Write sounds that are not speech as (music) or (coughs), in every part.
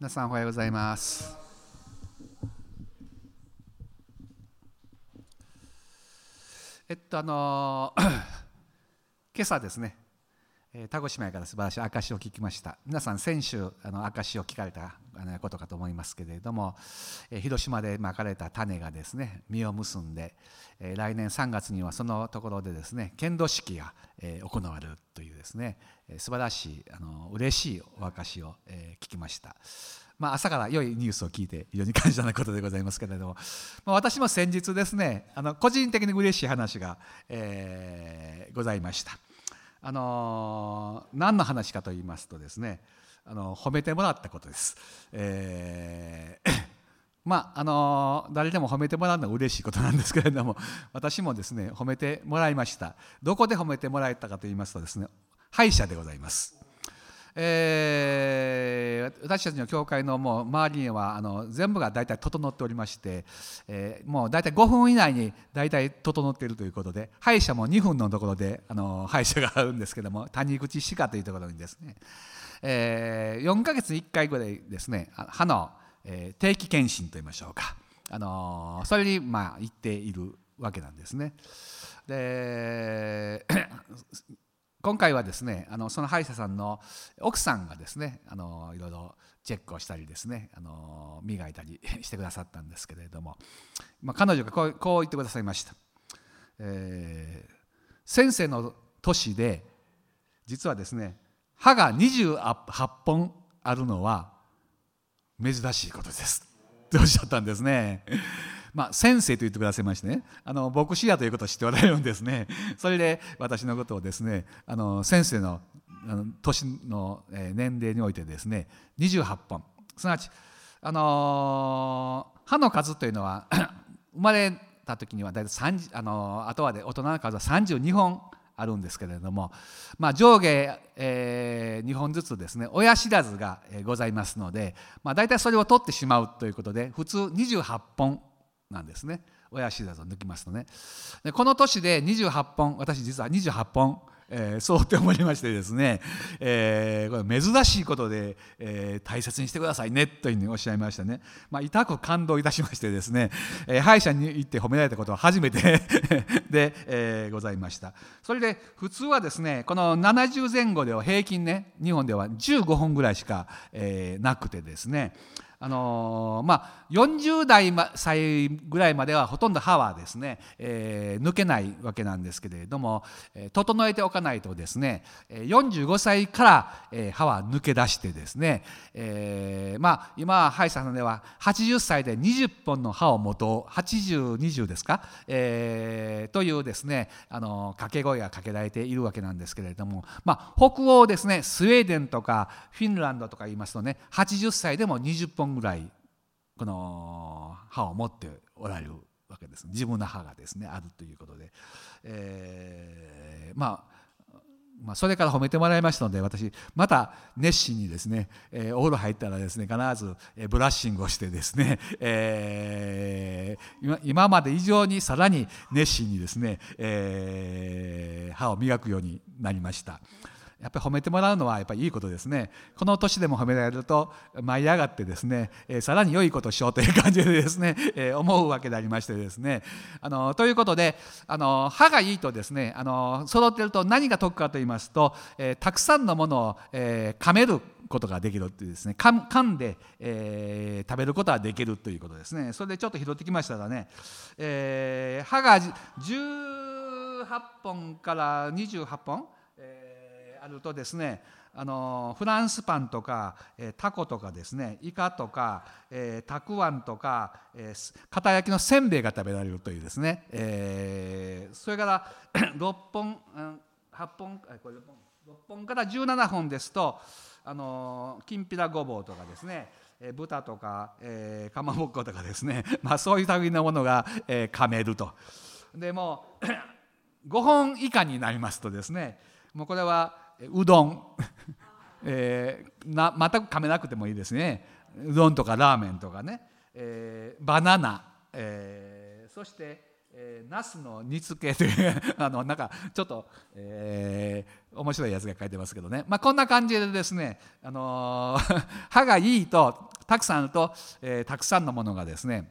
皆さんおはようございます。えっとあの (coughs) 今朝ですねえー、田越島から素晴らしい証を聞きました皆さん先週あの証を聞かれたことかと思いますけれども、えー、広島でまかれた種がですね実を結んで、えー、来年3月にはそのところでですね剣道式が、えー、行われるというですね、えー、素晴らしいあの嬉しいお証を、えー、聞きました。まあ、朝から良いニュースを聞いて非常に感謝なことでございますけれども、まあ、私も先日ですねあの個人的に嬉しい話が、えー、ございました。あの何の話かと言いますとですねあの褒めてもらったことです。えーまああの誰でも褒めてもらうのは嬉しいことなんですけれども私もですね褒めてもらいましたどこで褒めてもらえたかと言いますとですね歯医者でございます。えー、私たちの教会のもう周りにはあの全部が大体整っておりまして、えー、もう大体5分以内に大体整っているということで歯医者も2分のところであの歯医者があるんですけども (laughs) 谷口歯科というところにですね、えー、4ヶ月に1回ぐらいですね歯の、え、定期検診といいましょうか、あのそれにまあ行っているわけなんですね。で今回はですねあのその歯医者さんの奥さんがですねあのいろいろチェックをしたりですねあの磨いたりしてくださったんですけれども、まあ、彼女がこうこう言ってくださいました、えー、先生の年で実はですね歯が28本あるのは珍しいことですっておっしゃったんですね。まあ、先生と言ってくださいましてね。あの牧師やということを知っておられるんですね。それで私のことをですねあの先生の年の年齢においてですね28本。すなわち、あの、歯の数というのは (clears throat) 生まれた時には大体30、あのー、あとはで大人の数は32本あるんですけれども、まあ、上下、えー、2本ずつですね親知らずがございますので、まあ、大体それを取ってしまうということで普通28本なんですね。親知らずを抜きますとね。でこの年で28本私実は28本えー、そうって思いましてですね、えー、これ珍しいことで、えー、大切にしてくださいね。というふうにおっしゃいましたね、まあ、痛く感動いたしましてですね、えー、歯医者に行って褒められたことは初めて (laughs) で、えー、ございました。それで普通はですねこの70前後では平均ね日本では15本ぐらいしか、えー、なくてですね。あのー、まあ、40代歳ぐらいまではほとんど歯はですね、えー、抜けないわけなんですけれども、えー、整えておかないとですね45歳から、えー、歯は抜け出してですね、えー、まあ今歯医者さんでは80歳で20本の歯を持とう8020ですか、えー、というですねあの掛け声がかけられているわけなんですけれども、まあ、北欧ですねスウェーデンとかフィンランドとか言いますとね80歳でも20本ぐらいこの歯を持っておられるわけです自分の歯がですねあるということで、えー、まあまあ、それから褒めてもらいましたので私また熱心にですね、えー、お風呂入ったらですね必ず、えブラッシングをしてですね、えー、今今まで以上にさらに熱心にですね、えー、歯を磨くようになりました。やっぱり褒めてもらうのはやっぱりいいことですね。この年でも褒められると舞い上がってですね、えー、さらに良いことをしようという感じでですね、(laughs) えー、思うわけでありましてですね。あのということであの歯がいいとですねあの揃っていると何が得かと言いますと、えー、たくさんのものを、えー、噛めることができるっていうですね。噛んで、えー、食べることができるということですね。それでちょっと拾ってきましたらね、えー、歯が18本から28本あるとですねあのフランスパンとか、えー、タコとかですねイカとか、えー、たくあんとか、えー、片焼きのせんべいが食べられるというですね、えー、それから (coughs) 6本、8本これ 6, 本6本から17本ですとあのきんぴらごぼうとかですねえ豚とか、えー、かまぼっことかですね、(laughs) まあ、そういう類のものが、えー、噛めると。でも5 (coughs) 本以下になりますとですねもうこれはうどん、えー、な全く噛めなくてもいいですね。うどんとかラーメンとかね、えー、バナナ、えー、そしてえー、ナスの煮付けというあのなんかちょっと、えー、面白いやつが書いてますけどね、まあ、こんな感じでですね、あのー、(laughs) 歯がいいとたくさんあると、えー、たくさんのものがですね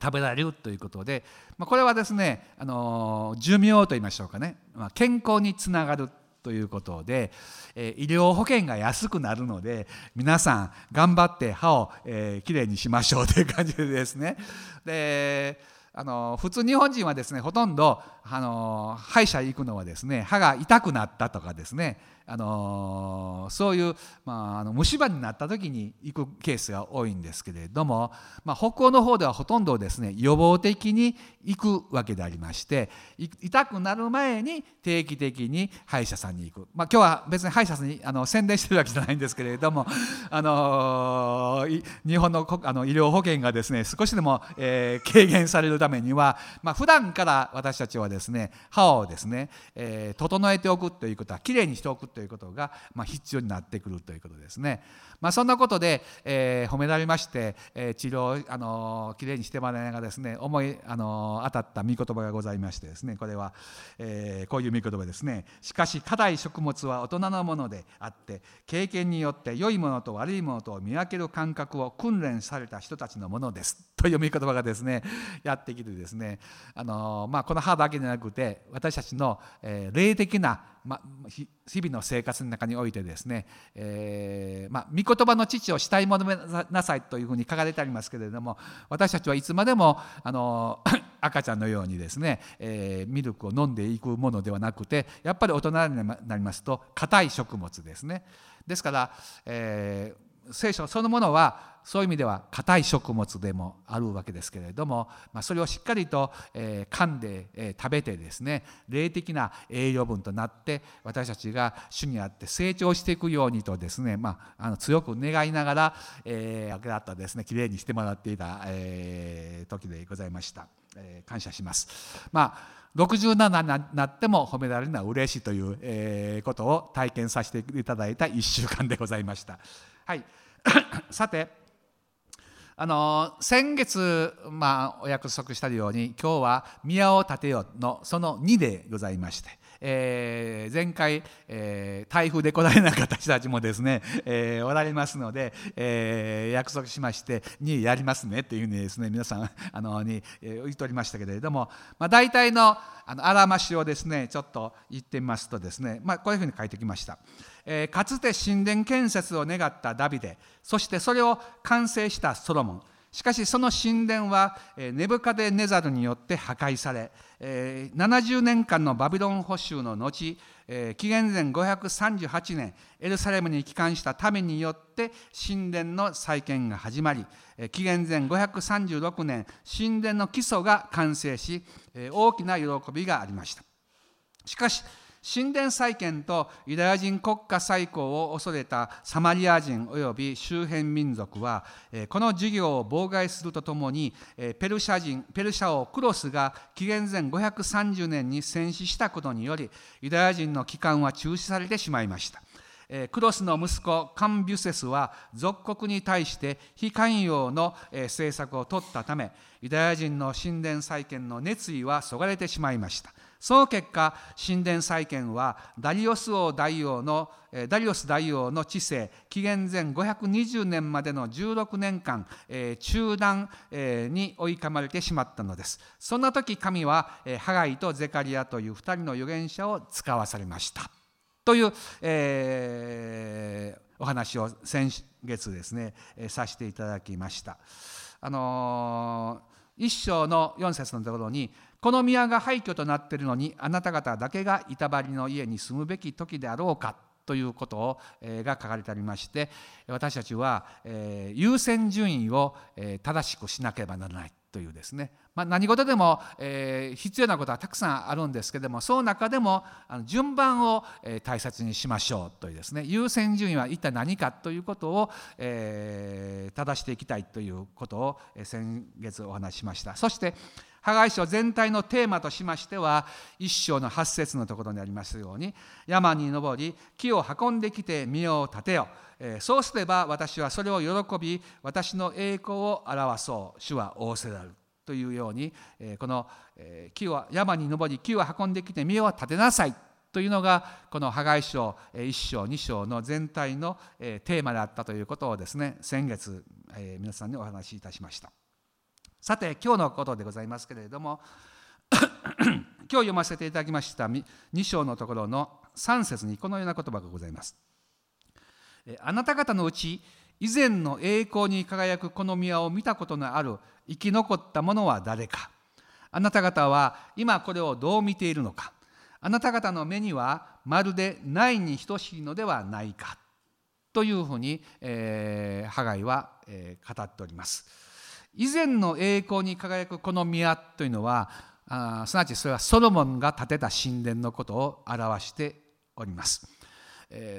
食べられるということで、まあ、これはですね、あの寿命と言いましょうかね、まあ、健康につながるということで、え医療保険が安くなるので皆さん頑張って歯を、えー、きれいにしましょうという感じでですね。であの普通日本人はですねほとんどあの歯医者行くのはですね歯が痛くなったとかですねあのそういう、まあ、あの虫歯になった時に行くケースが多いんですけれども、まあ、北欧の方ではほとんどですね予防的に行くわけでありまして痛くなる前に定期的に歯医者さんに行く、まあ、今日は別に歯医者さんにあの宣伝してるわけじゃないんですけれども、あの日本のあの医療保険がですね少しでも、えー、軽減されるためには、まあ、普段から私たちはですね歯をですね、えー、整えておくということはきれいにしておくということが、まあ、必要になってくるということですね。まあ、そんなことで、えー、褒められまして、えー、治療あのきれいにしてもらいながらですね思いあの当たった御言葉がございましてですねこれは、え、こういう御言葉ですねしかし硬い食物は大人のものであって経験によって良いものと悪いものとを見分ける感覚を訓練された人たちのものですという御言葉がですねやってきてですねあの、まあ、この歯だけでなくて私たちの、え、霊的なま、日々の生活の中においてですね、えー、ま御言葉の父を慕い求めなさいというふうに書かれてありますけれども私たちはいつまでもあの (coughs) 赤ちゃんのようにですね、えー、ミルクを飲んでいくものではなくてやっぱり大人になりますと硬い食物ですね。ですから、えー聖書そのものはそういう意味では硬い食物でもあるわけですけれども、まあ、それをしっかりと、えー、噛んで、えー、食べてですね霊的な栄養分となって私たちが主にあって成長していくようにとですね、まあ、あの強く願いながら、えー、だったですねきれいにしてもらっていた、えー、時でございました、え、感謝します。まあ67になっても褒められるのは嬉しいという、ことを体験させていただいた1週間でございました。はい、(coughs) さてあの先月、まあ、お約束したように今日は「宮を建てよ」のその2でございまして、えー、前回、えー、台風で来られなかった人たちもですね、えー、おられますので、えー、約束しまして2やりますねっていうふうにですね皆さんあのに、えー、言っておりましたけれども、まあ、大体のあのあらましをですねちょっと言ってみますとですね、まあ、こういうふうに書いてきました。かつて神殿建設を願ったダビデ。そしてそれを完成したソロモン。しかしその神殿はネブカデネザルによって破壊され70年間のバビロン捕囚の後紀元前538年エルサレムに帰還した民によって神殿の再建が始まり紀元前536年神殿の基礎が完成し大きな喜びがありました。しかし神殿再建とユダヤ人国家再興を恐れたサマリア人及び周辺民族はこの事業を妨害するとともにペルシャ人ペルシャ王クロスが紀元前530年に戦死したことによりユダヤ人の帰還は中止されてしまいました。クロスの息子カンビュセスは属国に対して非寛容の政策を取ったためユダヤ人の神殿再建の熱意はそがれてしまいましたその結果神殿再建はダリオス王大王のダリオス大王の治世紀元前520年までの16年間中断に追い込まれてしまったのですそんな時神はハガイとゼカリアという2人の預言者を使わされましたという、えー、お話を先月ですね、させていただきました。あのー、一章の4節のところにこの宮が廃墟となっているのにあなた方だけが板張りの家に住むべき時であろうかということを、えが書かれてありまして私たちは、え優先順位を、え正しくしなければならないというですね、まあ、何事でも、え、必要なことはたくさんあるんですけどもその中でもあの順番を、え、大切にしましょうというですね。優先順位は一体何かということを、え、正していきたいということを、え先月お話ししました。そしてハガイ書全体のテーマとしましては一章の八節のところにありますように山に登り木を運んできて身を立てよ。そうすれば私はそれを喜び私の栄光を表そう。主は仰せられるというようにこの木を山に登り木を運んできて身を立てなさい。というのがこの破壊章1章2章の全体のテーマであったということをですね先月、皆さんにお話しいたしました。さて今日のことでございますけれども (coughs) 今日読ませていただきました2章のところの3節にこのような言葉がございます。あなた方のうち以前の栄光に輝くこの宮を見たことのある生き残った者は誰か。あなた方は今これをどう見ているのか。あなた方の目にはまるでないに等しいのではないか。というふうに、えー、ハガイは、えー、語っております。以前の栄光に輝くこの宮というのはあすなわちそれはソロモンが建てた神殿のことを表しております。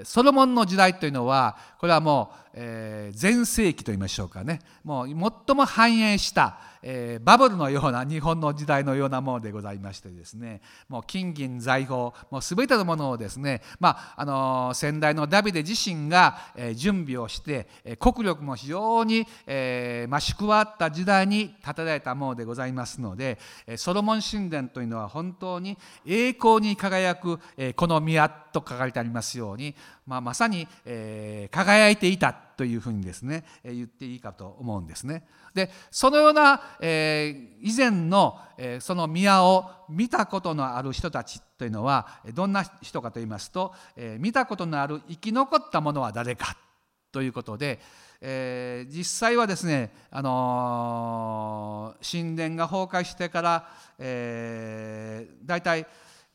ソロモンの時代というのはこれはもう、全盛期といいましょうかねもう最も繁栄したえー、バブルのような日本の時代のようなものでございましてですね。もう金銀財宝もう全てのものをですね、まああのー、先代のダビデ自身が、えー、準備をして、え、国力も非常に、えー、増し加わった時代に建てられたものでございますのでソロモン神殿というのは本当に栄光に輝く、え、この宮と書かれてありますように、まあ、まさに、え、輝いていた。というふうにですね、え、言っていいかと思うんですね。でそのような、えー、以前の、えー、その宮を見たことのある人たちというのはどんな人かと言いますと、えー、見たことのある生き残った者は誰かということで、えー、実際はですね、あのー、神殿が崩壊してから、えー、大体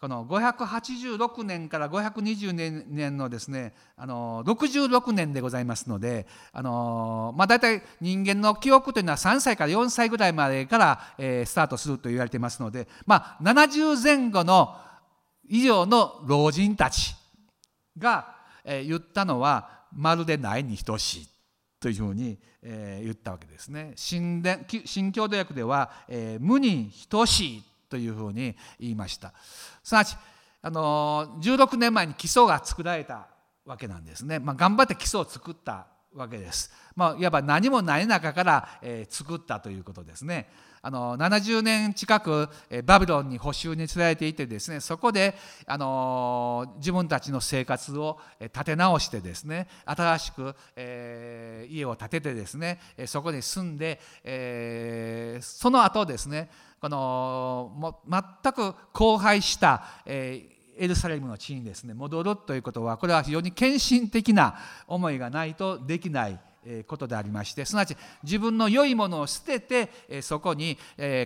この586年から520年のですねあの66年でございますのであの、まあ、大体人間の記憶というのは3歳から4歳ぐらいまでから、えー、スタートすると言われていますので、まあ、70前後の以上の老人たちが、えー、言ったのはまるでないに等しいというふうに、えー、言ったわけですね。新伝新共同訳では、えー、無に等しいというふうに言いました。すなわちあの16年前に基礎が作られたわけなんですね、まあ、頑張って基礎を作ったわけです、まあ、いわば何もない中から、えー、作ったということですね。あの70年近くバビロンに補修に連れていてですねそこであの自分たちの生活を立て直してですね新しく、えー、家を建ててですねそこに住んで、えー、その後ですねこのも全く荒廃した、えー、エルサレムの地にですね戻るということはこれは非常に献身的な思いがないとできないことでありましてすなわち自分の良いものを捨ててそこに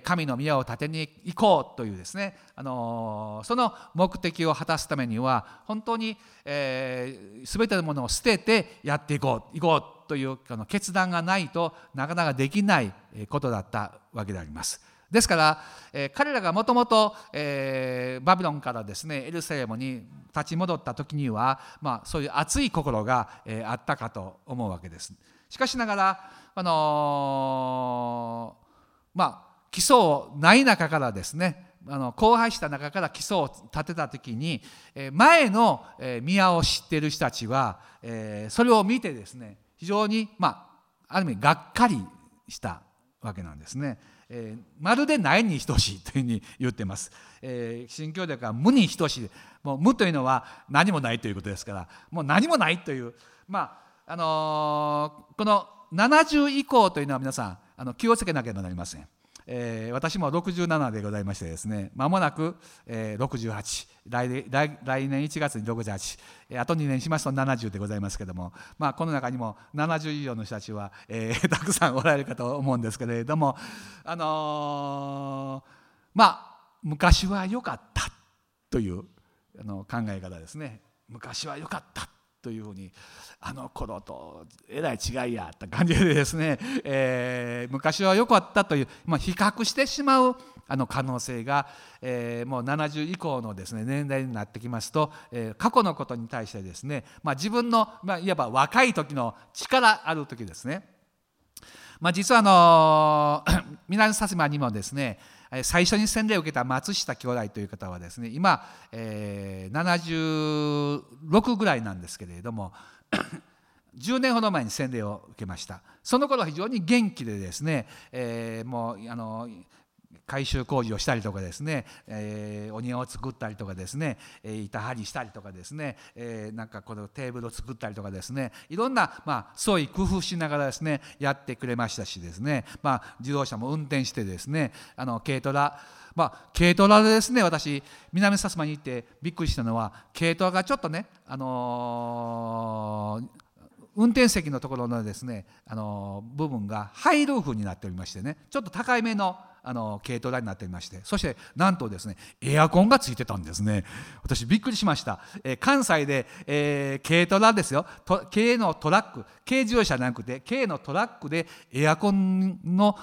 神の宮を建てに行こうというですねあのその目的を果たすためには本当に、えー、全てのものを捨ててやっていこう行こうというあの決断がないとなかなかできないことだったわけであります。ですから、えー、彼らがもともとバビロンからですねエルサレムに立ち戻った時には、まあ、そういう熱い心が、えー、あったかと思うわけです。しかしながら、あのー、まあ、基礎をない中からですねあの荒廃した中から基礎を立てた時に前の宮を知っている人たちはそれを見てですね非常にまあある意味がっかりしたわけなんですね。えー、まるでないに等しいというふうに言ってます。えー、新教では無に等しいもう無というのは何もないということですからもう何もないというまああのー、この70以降というのは皆さんあの気をつけなければなりません。えー、私も67でございましてですねまもなく、えー、68来来来年1月に68、えー、あと2年しますと70でございますけども、まあ、この中にも70以上の人たちは、えー、(laughs) たくさんおられるかと思うんですけれどもあのー、まあ昔は良かったというあの考え方ですね。昔は良かった。というふうにあの頃とえらい違いやった感じでですね、(laughs) えー、昔は良かったという、まあ、比較してしまうあの可能性が、えー、もう70以降のですね年代になってきますと、えー、過去のことに対してですね、まあ、自分の、まあ、いわば若い時の力ある時ですね、まあ、実はあの (coughs) 南薩摩にもですね最初に洗礼を受けた松下兄弟という方はですね今、えー、76ぐらいなんですけれども (coughs) 10年ほど前に洗礼を受けました。その頃非常に元気でですね、えー、もうあの改修工事をしたりとかですね、えー、お庭を作ったりとかですね、えー、板張りしたりとかですね、えー、なんかこのテーブルを作ったりとかですねいろんな、まあ、創意工夫しながらですねやってくれましたしですね、まあ、自動車も運転してですねあの軽トラまあ、軽トラでですね私南薩摩に行ってびっくりしたのは軽トラがちょっとね、あのー、運転席のところのですね、あの部分がハイルーフになっておりましてねちょっと高いめのあの軽トラになっていましてそしてなんとですねエアコンがついてたんですね。私びっくりしました、えー、関西で、えー、軽トラですよ。軽のトラック軽自動車じゃなくて軽のトラックでエアコンの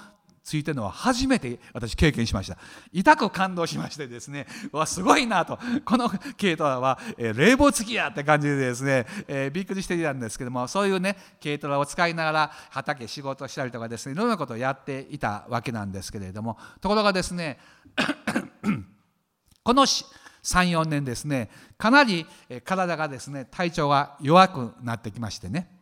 ついてのは初めて私経験しました。痛く感動しましてですねわすごいなと。この軽トラは、えー、冷房付きやって感じでですね、えー、びっくりしていたんですけどもそういうね軽トラを使いながら畑仕事したりとかですねいろんなことをやっていたわけなんですけれどもところがですね (clears throat) この34年ですねかなり体がですね体調が弱くなってきましてね。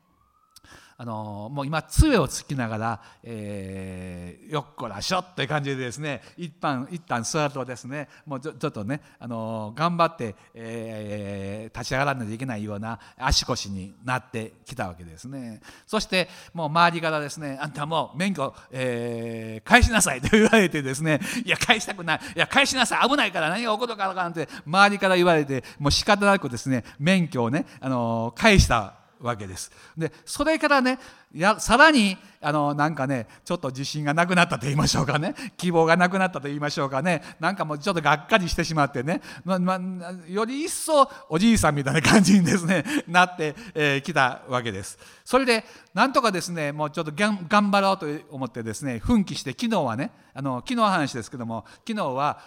あのもう今杖をつきながら、えー、よっこらしょって感じでですね一旦一旦座るとですねもうちょっとね、あの頑張って、えー、立ち上がらないといけないような足腰になってきたわけですね。そしてもう周りからですねあんたもう免許、えー、返しなさい (laughs) と言われてですねいや返したくない。いや返しなさい。危ないから何が起こるか分からんて周りから言われてもう仕方なくですね免許をね、あの返したわけです。でそれからねやさらにあのなんかねちょっと自信がなくなったと言いましょうかね (laughs) 希望がなくなったと言いましょうかねなんかもうちょっとがっかりしてしまってね、まま、より一層おじいさんみたいな感じにですね (laughs) なってき、えー、たわけです。それでなんとかですねもうちょっと頑張ろうと思ってですね奮起して昨日はねあの昨日の話ですけども昨日は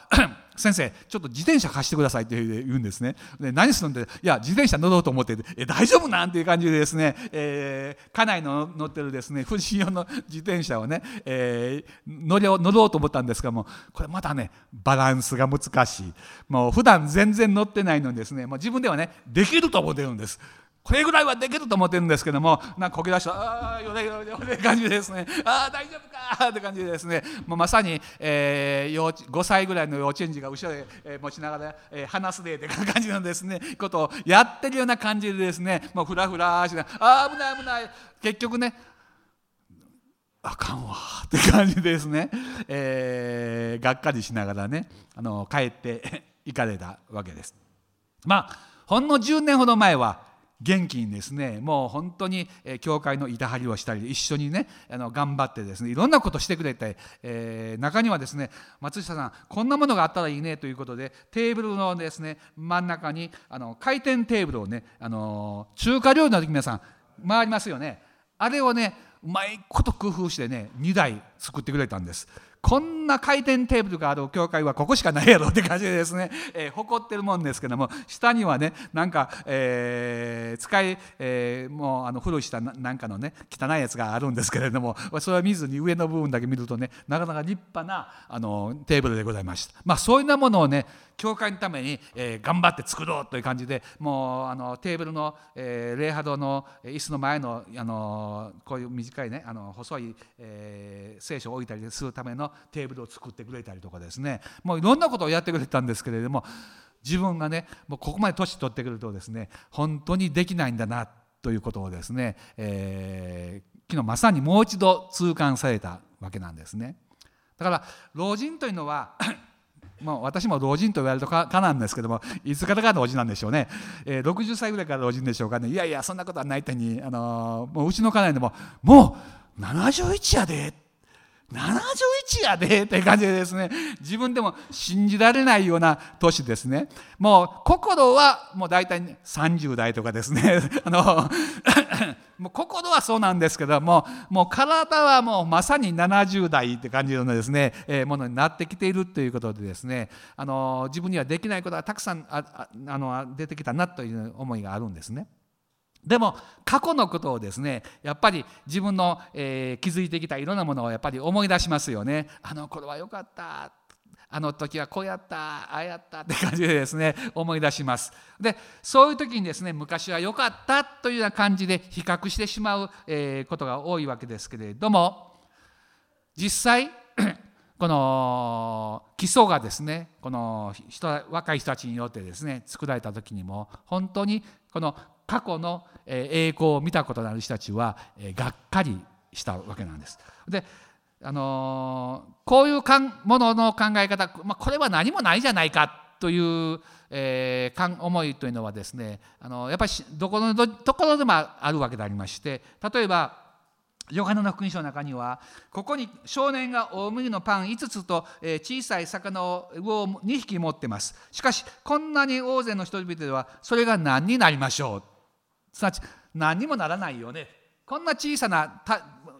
先生ちょっと自転車貸してくださいって言うんですね。で何するんでいや自転車乗ろうと思ってえ大丈夫なんていう感じでですね、えー、家内の乗ってるですね富士用の自転車をね、えー、乗り乗ろうと思ったんですがもこれまたねバランスが難しい。もう普段全然乗ってないのにですねもう自分ではねできると思ってるんです。これぐらいはできると思ってるんですけどもなんかこけ出したああよれよれよれ感じですね。ああ大丈夫かって感じですね。もうまさに、えー、幼稚5歳ぐらいの幼稚園児が後ろで、えー、持ちながら、えー、話すでって感じのですね。ことをやってるような感じでですね。もうふらふらしなああ危ない危ない。結局ねあかんわって感じですね、えー、がっかりしながらねあの帰って行かれたわけです。まあほんの10年ほど前は元気にですねもう本当に教会の板張りをしたり一緒にねあの頑張ってですねいろんなことしてくれて、えー、中にはですね松下さんこんなものがあったらいいねということでテーブルのですね真ん中にあの回転テーブルをねあの中華料理の時皆さん回りますよね。あれをねうまいこと工夫してね2台作ってくれたんです。こんな回転テーブルがある教会はここしかないやろって感じでですね、(laughs) えー、誇ってるもんですけども下にはねなんか、えー、使い、えー、もうあの古したなんかのね汚いやつがあるんですけれどもそれは見ずに上の部分だけ見るとねなかなか立派なあのテーブルでございました。まあそういうなものをね教会のために、え、頑張って作ろうという感じでもうあのテーブルの、えー、礼拝堂の椅子の前のあのこういう短いねあの細い、え、聖書を置いたりするためのテーブルを作ってくれたりとかですね。もういろんなことをやってくれたんですけれども自分がねもうここまで年取ってくるとですね本当にできないんだなということをですね、えー、昨日まさにもう一度痛感されたわけなんですね。だから老人というのは (coughs) もう私も老人と言われるとかなんですけどもいつからが老人なんでしょうね、えー、60歳ぐらいから老人でしょうかね。いやいやそんなことはないとに、あのー、もううちの家内でももう71やでっ71やでって感じでですね。自分でも信じられないような年ですね。もう心はもう大体30代とかですね。(laughs) あの (laughs) もう心はそうなんですけどももう体はもうまさに70代って感じのですね、えー、ものになってきているということでですね。あの自分にはできないことがたくさんああの出てきたなという思いがあるんですね。でも過去のことをですねやっぱり自分の、えー、築いてきたいろんなものをやっぱり思い出しますよね。あの頃は良かったあの時はこうやったああやったって感じでですね思い出します。でそういう時にですね昔は良かったというような感じで比較してしまう、え、ことが多いわけですけれども実際 (clears throat) この基礎がですねこの人若い人たちによってですね作られた時にも本当にこの過去の栄光を見たことのある人たちはがっかりしたわけなんです。であのこういうものの考え方、まあ、これは何もないじゃないかという、えー、思いというのはですねあのやっぱりどこのところでもあるわけでありまして例えばヨハネの福音書の中にはここに少年が大麦のパン5つと小さい魚を2匹持ってますしかしこんなに大勢の人々ではそれが何になりましょうすなわち何にもならないよね。こんな小さな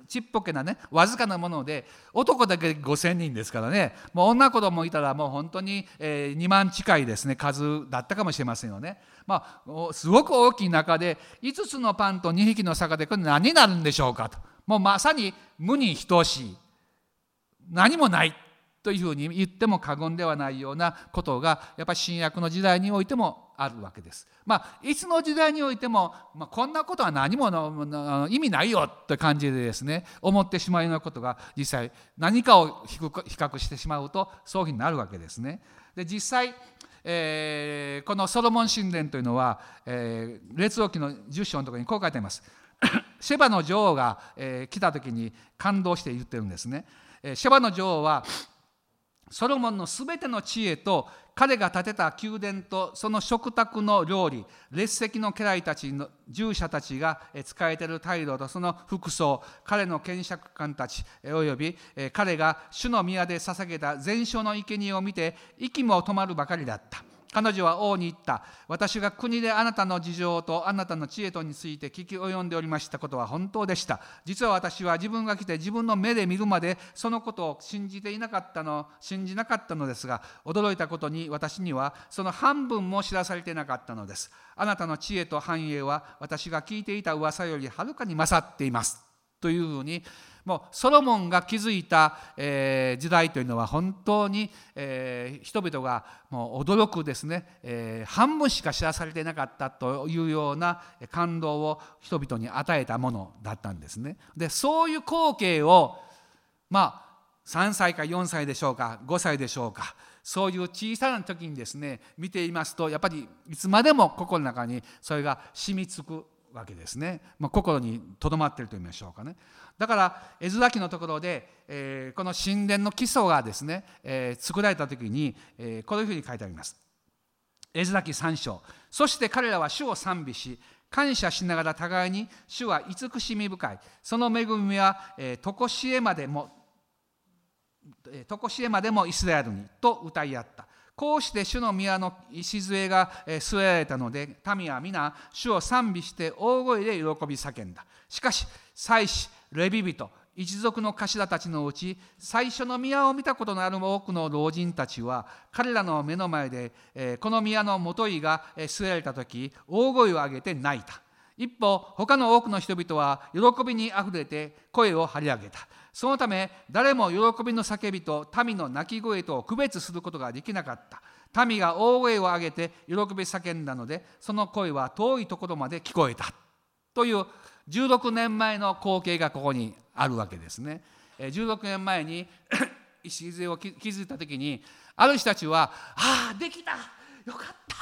ちっぽけなねわずかなもので男だけ5,000人ですからね。もう女子供いたらもう本当に、え2万近いですね。数だったかもしれませんよね。まあ、すごく大きい中で5つのパンと2匹の魚でこれ何になるんでしょうかと。もうまさに無に等しい何もないというふうに言っても過言ではないようなことがやっぱり新約の時代においてもあるわけです。まあ、いつの時代においても、まあ、こんなことは何もの意味ないよって感じでですね思ってしまうようなことが実際何かを比較してしまうとそういうふうになるわけですね。で実際えー、このソロモン神殿というのは、えー、列王記の10章のところにこう書いてあります。(coughs) シェバの女王が、えー、来た時に感動して言ってるんですね。えー、シェバの女王はソロモンのすべての知恵と彼が建てた宮殿とその食卓の料理列席の家来たちの従者たちが使えている態度とその服装彼の検釈官たちおよび彼が主の宮で捧げた全焼の生贄を見て息も止まるばかりだった。彼女は王に言った。私が国であなたの事情とあなたの知恵とについて聞き及んでおりましたことは本当でした。実は私は自分が来て自分の目で見るまでそのことを信じていなかったの、信じなかったのですが、驚いたことに私にはその半分も知らされていなかったのです。あなたの知恵と繁栄は私が聞いていた噂よりはるかに勝っています。というふうにもうソロモンが築いた、え、時代というのは本当に、え、人々がもう驚くですね、え、半分しか知らされていなかったというような感動を人々に与えたものだったんですね。でそういう光景をまあ3歳か4歳でしょうか5歳でしょうかそういう小さな時にですね見ていますとやっぱりいつまでも心の中にそれが染みつくわけですね、まあ、心にとどまっていると言いましょうかね。だから絵面記のところで、えー、この神殿の基礎がですね、えー、作られた時に、えー、こういうふうに書いてあります。絵面記3章。そして彼らは主を賛美し感謝しながら互いに主は慈しみ深い。その恵みはえとこしえまでもとこしえまでもイスラエルにと歌い合った。こうして主の宮の礎が据えられたので民は皆主を賛美して大声で喜び叫んだ。しかし祭司レビ人一族の頭たちのうち最初の宮を見たことのある多くの老人たちは彼らの目の前でこの宮のもといが据えられた時大声を上げて泣いた。一方他の多くの人々は喜びにあふれて声を張り上げた。そのため誰も喜びの叫びと民の泣き声と区別することができなかった。民が大声を上げて喜び叫んだのでその声は遠いところまで聞こえた。という16年前の光景がここにあるわけですね。16年前に (coughs) 礎を築いた時にある人たちは「ああできた！よかった！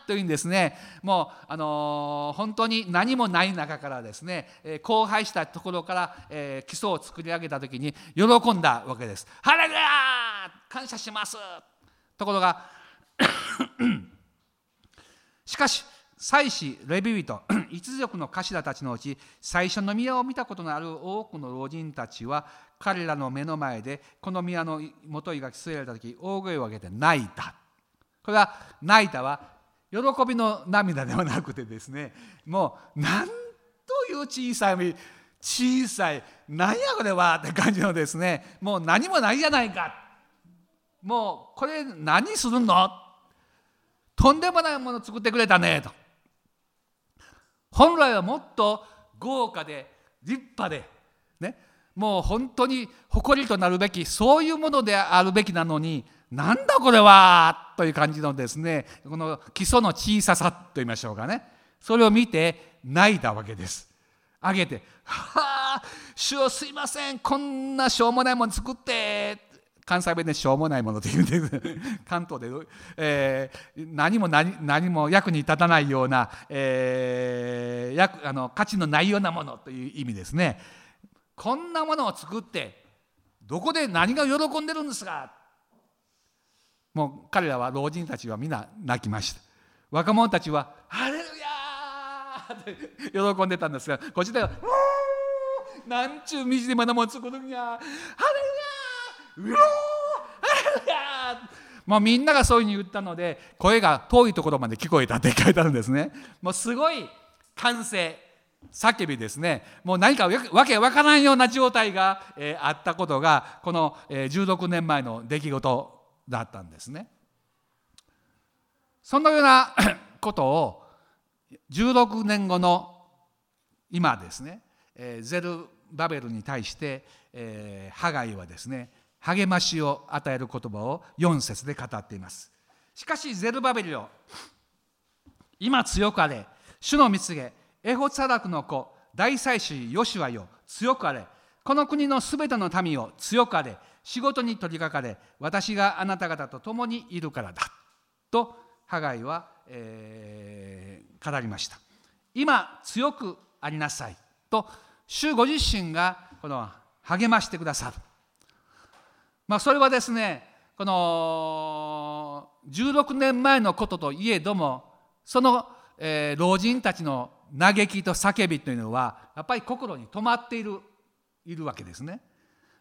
というんですね。もう、あのー、本当に何もない中からですね、え、荒廃したところから、えー、基礎を作り上げた時に喜んだわけです。ハレルヤ感謝します。ところが (coughs) しかし祭司レビ人 (coughs) 一族の頭たちのうち最初の宮を見たことのある多くの老人たちは彼らの目の前でこの宮の元井が据えられた時大声を上げて泣いた。これは泣いたは喜びの涙ではなくてですねもうなんという小さい小さい何やこれはって感じのですねもう何もないじゃないか。もうこれ何するの？とんでもないもの作ってくれたねと。本来はもっと豪華で立派でねもう本当に誇りとなるべきそういうものであるべきなのになんだこれはという感じのですねこの基礎の小ささと言いましょうかね。それを見て泣いたわけです。あげて「はあ主よすいません。こんなしょうもないもの作って関西弁でしょうもないものというんです。(laughs) 関東で、えー、何も何何も役に立たないような、えー、役あの価値のないようなものという意味ですね。こんなものを作ってどこで何が喜んでるんですかもう彼らは老人たちは皆泣きました。若者たちは「ハレルヤー!」って喜んでたんですがこちらは「うーなんちゅう惨めなもん作るんやハレルヤーうおーハレルヤー!」もうみんながそういうふうに言ったので声が遠いところまで聞こえたって書いてあるんですね。もうすごい歓声叫びですね。もう何かわけわからんような状態が、えー、あったことがこの、えー、16年前の出来事だったんですね。そのような (clears throat) ことを16年後の今ですね、えー、ゼルバベルに対して、えー、ハガイはですね励ましを与える言葉を4節で語っています。しかしゼルバベルよ今強くあれ主の蜜げエホツァラクの子大祭司ヨシュアよ強くあれこの国のすべての民を強くあれ仕事に取り掛かれ私があなた方と共にいるからだとハガイは、えー、語りました今強くありなさいと主ご自身がこの励ましてくださるまあそれはですねこの16年前のことといえどもその、えー、老人たちの嘆きと叫びというのはやっぱり心に止まっているいるわけですね。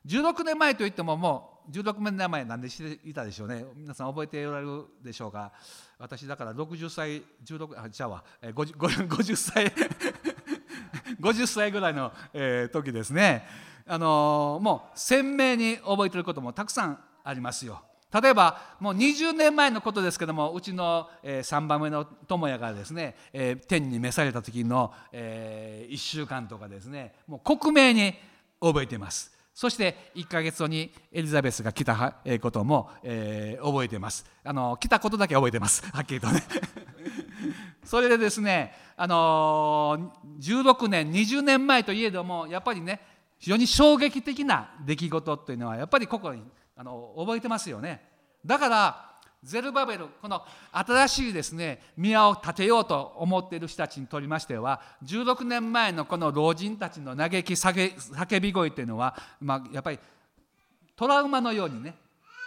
16年前といってももう16年前何でしていたでしょうね。皆さん覚えておられるでしょうか。私だから60歳16あじゃあわ。50, 50歳50歳ぐらいの、えー、時ですね。あのー、もう鮮明に覚えてることもたくさんありますよ。例えばもう20年前のことですけどもうちの、え3番目の友也がですね、え天に召された時の、え1週間とかですねもう克明に覚えています。そして1か月後にエリザベスが来たことも、えー、覚えてます。あの来たことだけ覚えてます。(laughs) はっきりとね。(laughs) それでですねあの16年20年前といえどもやっぱりね非常に衝撃的な出来事というのはやっぱり心にあの覚えてますよね。だからゼルバベルこの新しいですね宮を建てようと思っている人たちにとりましては16年前のこの老人たちの嘆き叫び声というのは、まあ、やっぱりトラウマのようにね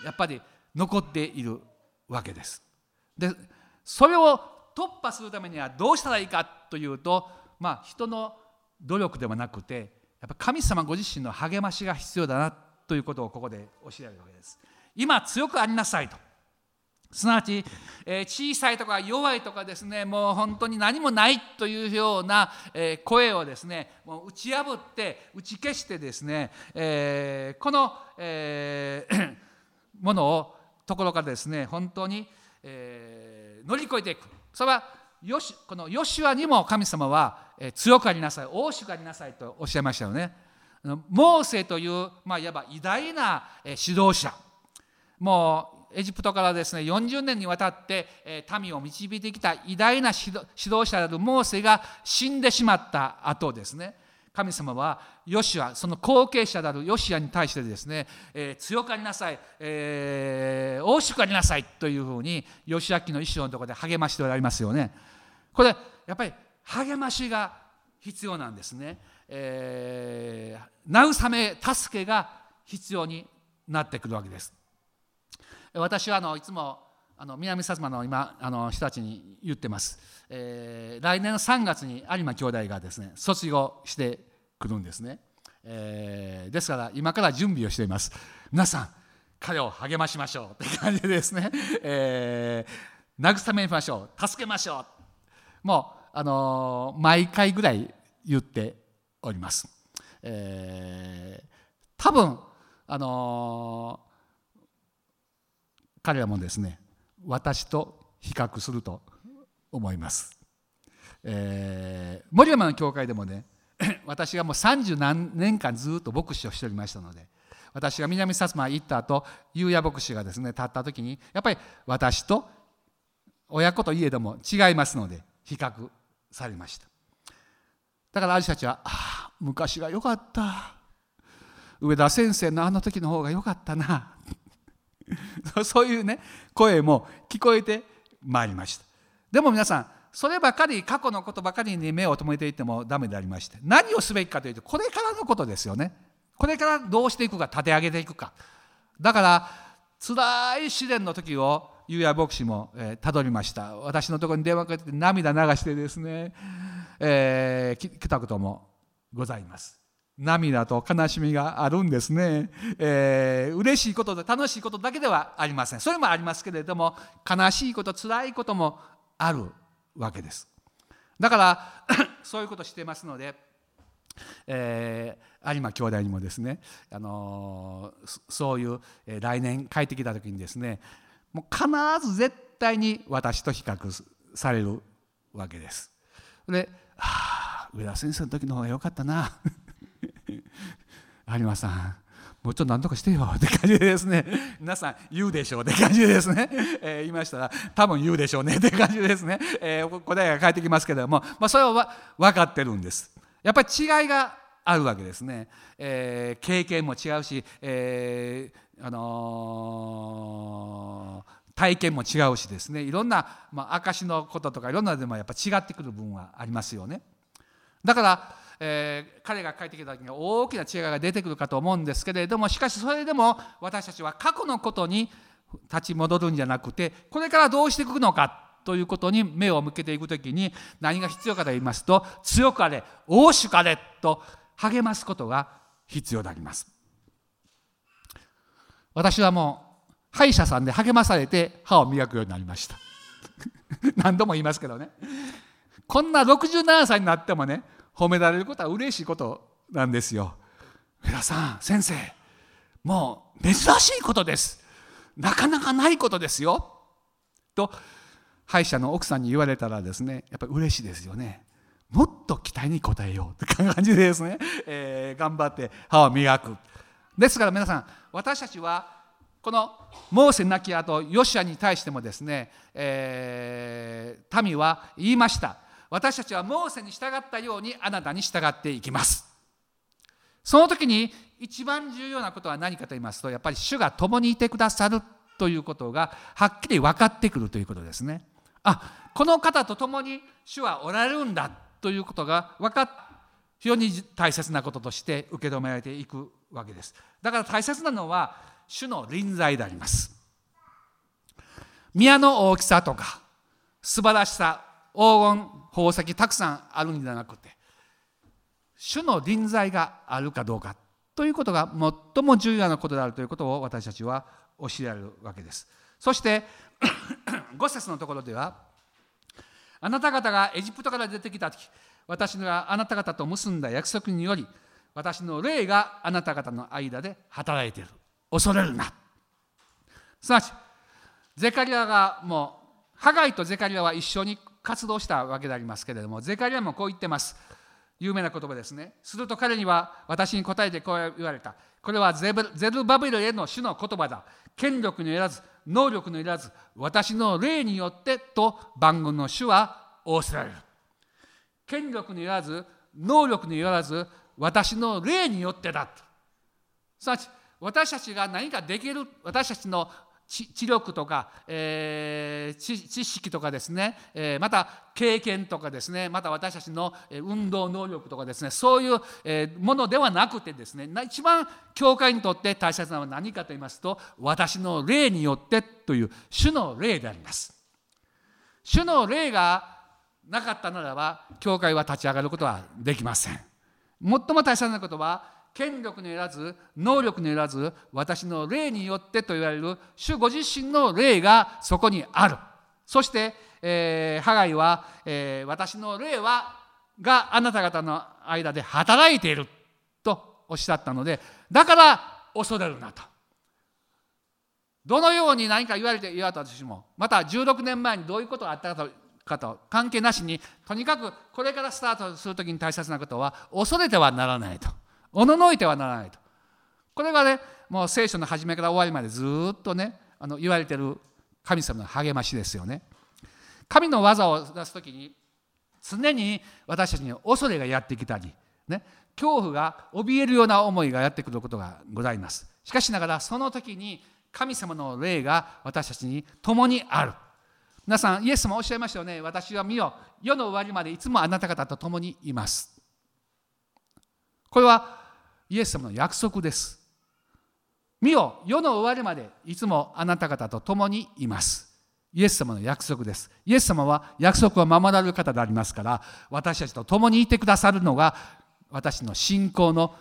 やっぱり残っているわけです。でそれを突破するためにはどうしたらいいかというと、まあ、人の努力ではなくてやっぱ神様ご自身の励ましが必要だなということをここで教えられるわけです。今強くありなさいとすなわち、え、小さいとか弱いとかですねもう本当に何もないというような、え、声をですねもう打ち破って打ち消してですね、え、この、え、(coughs) ものをところからですね本当に、え、乗り越えていくそれはよしこのヨシュアにも神様は、え、強くありなさい大主くありなさいとおっしゃいましたよね。モーセという、まあ、いわば偉大な指導者もエジプトからですね40年にわたって民を導いてきた偉大な指導者であるモーセが死んでしまった後ですね。神様はヨシアその後継者であるヨシアに対してですね、えー、強くありなさい、えー、大しくありなさいというふうにヨシア記の一章のところで励ましておられますよね。これやっぱり励ましが必要なんですね、えー、慰め助けが必要になってくるわけです。私はあのいつもあの南薩摩の今あの人たちに言ってます、えー、来年の3月に有馬兄弟がですね卒業してくるんですね、えー、ですから今から準備をしています。皆さん彼を励ましましょうって感じでですね、えー、慰めましょう。助けましょう。もうあの毎回ぐらい言っております、えー、多分あの彼らもですね私と比較すると思います、えー、森山の教会でもね (coughs) 私がもう30何年間ずっと牧師をしておりましたので私が南薩摩行った後裕也牧師がですね立った時にやっぱり私と親子といえども違いますので比較されました。だからある人たちは「ああ昔が良かった。上田先生のあの時の方が良かったな」(laughs) そういうね声も聞こえてまいりました。でも皆さんそればかり過去のことばかりに目を留めていてもダメでありまして何をすべきかというとこれからのことですよね。これからどうしていくか立て上げていくか。だから辛い試練の時をゆうや牧師もたど、えー、りました。私のところに電話かけて涙流してですね、えー、来たこともございます。涙と悲しみがあるんですね、えー、嬉しいことで楽しいことだけではありません。それもありますけれども悲しいこと辛いこともあるわけです。だから (coughs) そういうことしてますので、えー、有馬兄弟にもですね、あのー、そういう、えー、来年帰ってきた時にですねもう必ず絶対に私と比較されるわけです。で「はあ上田先生の時の方が良かったな」有馬さんもうちょっと何とかしてよって感じでですね。(laughs) 皆さん言うでしょうって感じでですね、(laughs) えー、言いましたら多分言うでしょうねって感じでですね、(laughs) えー、答えが返ってきますけれども、まあ、それは分かってるんです。やっぱり違いがあるわけですね、えー、経験も違うし、えー、あの体験も違うしですね。いろんな、まあ、証のこととかいろんなでもやっぱ違ってくる部分はありますよね。だからえー、彼が帰ってきた時に大きな違いが出てくるかと思うんですけれどもしかしそれでも私たちは過去のことに立ち戻るんじゃなくてこれからどうしていくのかということに目を向けていく時に何が必要かと言いますと強かれ大主かれと励ますことが必要であります。私はもう歯医者さんで励まされて歯を磨くようになりました。(laughs) 何度も言いますけどね。こんな67歳になってもね褒められることは嬉しいことなんですよ。上田さん先生もう珍しいことです。なかなかないことですよ。と歯医者の奥さんに言われたらですねやっぱり嬉しいですよね。もっと期待に応えようって感じでですね、(laughs) えー、頑張って歯を磨く。ですから皆さん私たちはこのモーセ亡き後ヨシアに対してもですね、えー、民は言いました。私たちはモーセに従ったようにあなたに従っていきます。その時に一番重要なことは何かと言いますとやっぱり主が共にいてくださるということがはっきり分かってくるということですね。あこの方と共に主はおられるんだということが分かっ非常に大切なこととして受け止められていくわけです。だから大切なのは主の臨在であります。宮の大きさとか素晴らしさ黄金宝石たくさんあるんじゃなくて主の臨在があるかどうかということが最も重要なことであるということを私たちは教えられるわけです。そして (coughs) 5節のところではあなた方がエジプトから出てきた時私があなた方と結んだ約束により私の霊があなた方の間で働いている。恐れるな。すなわちゼカリアがもうハガイとゼカリアは一緒に活動したわけでありますけれどもゼカリアもこう言ってます。有名な言葉ですね。すると彼には私に答えてこう言われた。これはゼルバベルへの主の言葉だ。権力によらず能力によらず私の霊によってと番組の主は仰せられる。権力によらず能力によらず私の霊によってだと。すなわち私たちが何かできる私たちの知力とか、えー、知識とかですね、えー、また経験とかですねまた私たちの運動能力とかですねそういう、え、ものではなくてですね一番教会にとって大切なのは何かと言いますと私の霊によってという主の霊であります。主の霊がなかったならば教会は立ち上がることはできません。最も大切なことは権力によらず能力によらず私の霊によってと言われる主ご自身の霊がそこにある。そして、えー、ハガイは、えー、私の霊はがあなた方の間で働いている。とおっしゃったのでだから恐れるなと。どのように何か言われて言われたとしてもまた16年前にどういうことがあったかとかと関係なしにとにかくこれからスタートする時に大切なことは恐れてはならないと。おののいてはならないと。これがねもう聖書の初めから終わりまでずっとねあの言われてる神様の励ましですよね。神の技を出す時に常に私たちに恐れがやってきたり、ね、恐怖が怯えるような思いがやってくることがございます。しかしながらその時に神様の霊が私たちに共にある。皆さんイエス様おっしゃいましたよね。私は見よ。世の終わりまでいつもあなた方と共にいます。これはイエス様の約束です。見よ世の終わりまでいつもあなた方と共にいます。イエス様の約束です。イエス様は約束を守られる方でありますから私たちと共にいてくださるのが私の信仰の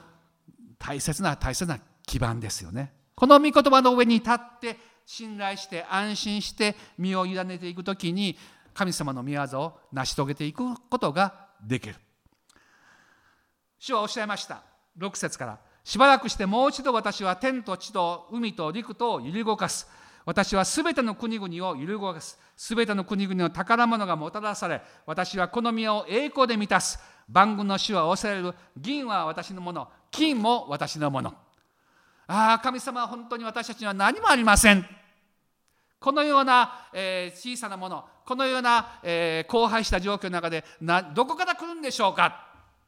大切な大切な基盤ですよね。この御言葉の上に立って信頼して安心して身を委ねていくときに神様の御業を成し遂げていくことができる。主はおっしゃいました。6節からしばらくしてもう一度私は天と地と海と陸とを揺り動かす。私はすべての国々を揺り動かす。すべての国々の宝物がもたらされ私はこの宮を栄光で満たす。万軍の主は仰せられる。銀は私のもの。金も私のもの。ああ神様は本当に私たちには何もありません。このような、えー、小さなもの。このような、えー、荒廃した状況の中でなどこから来るんでしょうか。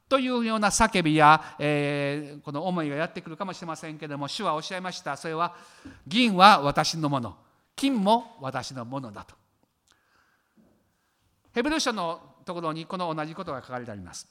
というような叫びや、えー、この思いがやってくるかもしれませんけれども主はおっしゃいましたそれは銀は私のもの金も私のものだとヘブル書のところにこの同じことが書かれてあります